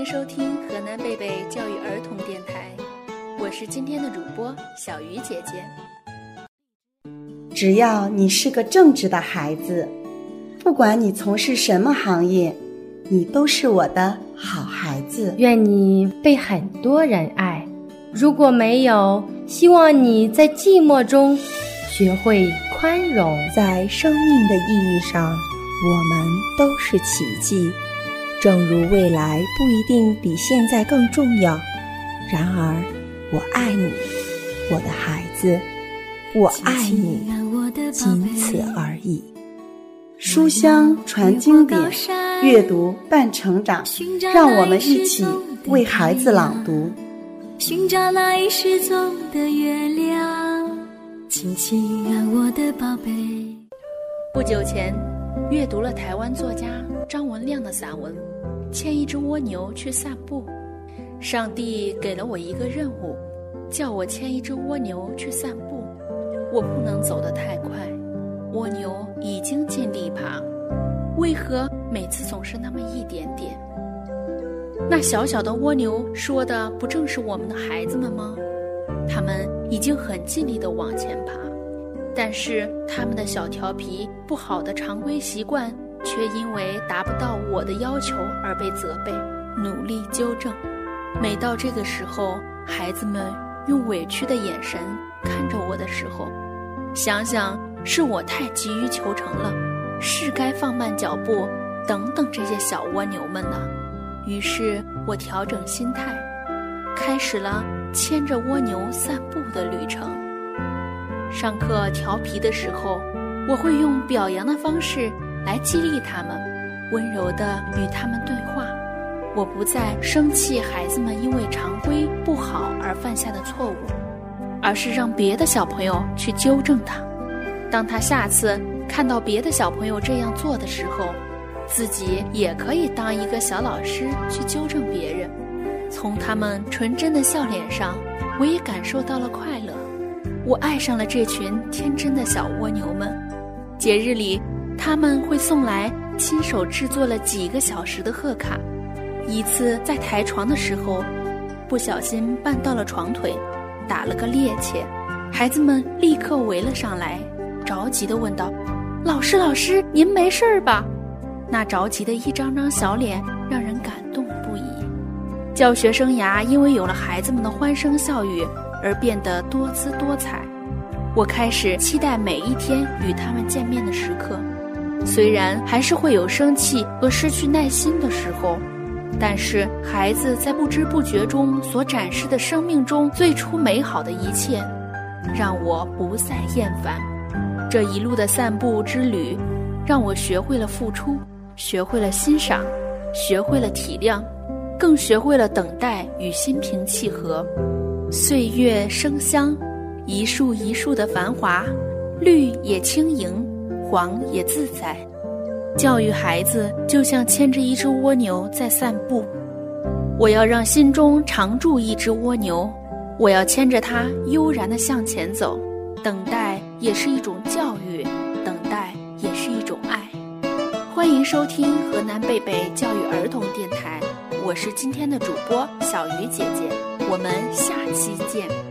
迎收听河南贝贝教育儿童电台，我是今天的主播小鱼姐姐。只要你是个正直的孩子，不管你从事什么行业，你都是我的好孩子。愿你被很多人爱。如果没有，希望你在寂寞中学会宽容。在生命的意义上，我们都是奇迹。正如未来不一定比现在更重要，然而，我爱你，我的孩子，我爱你，仅此而已。书香传经典，阅读伴成长，让我们一起为孩子朗读。寻找那已失踪的月亮，亲亲啊，我的宝贝。不久前，阅读了台湾作家张文亮的散文。牵一只蜗牛去散步，上帝给了我一个任务，叫我牵一只蜗牛去散步。我不能走得太快，蜗牛已经尽力爬，为何每次总是那么一点点？那小小的蜗牛说的不正是我们的孩子们吗？他们已经很尽力地往前爬，但是他们的小调皮、不好的常规习惯。却因为达不到我的要求而被责备，努力纠正。每到这个时候，孩子们用委屈的眼神看着我的时候，想想是我太急于求成了，是该放慢脚步，等等这些小蜗牛们呢。于是我调整心态，开始了牵着蜗牛散步的旅程。上课调皮的时候，我会用表扬的方式。来激励他们，温柔地与他们对话。我不再生气孩子们因为常规不好而犯下的错误，而是让别的小朋友去纠正他。当他下次看到别的小朋友这样做的时候，自己也可以当一个小老师去纠正别人。从他们纯真的笑脸上，我也感受到了快乐。我爱上了这群天真的小蜗牛们。节日里。他们会送来亲手制作了几个小时的贺卡。一次在抬床的时候，不小心绊到了床腿，打了个趔趄。孩子们立刻围了上来，着急地问道：“老师，老师，您没事儿吧？”那着急的一张张小脸让人感动不已。教学生涯因为有了孩子们的欢声笑语而变得多姿多彩。我开始期待每一天与他们见面的时刻。虽然还是会有生气和失去耐心的时候，但是孩子在不知不觉中所展示的生命中最初美好的一切，让我不再厌烦。这一路的散步之旅，让我学会了付出，学会了欣赏，学会了体谅，更学会了等待与心平气和。岁月生香，一树一树的繁华，绿也轻盈。黄也自在，教育孩子就像牵着一只蜗牛在散步。我要让心中常住一只蜗牛，我要牵着它悠然地向前走。等待也是一种教育，等待也是一种爱。欢迎收听河南贝贝教育儿童电台，我是今天的主播小鱼姐姐，我们下期见。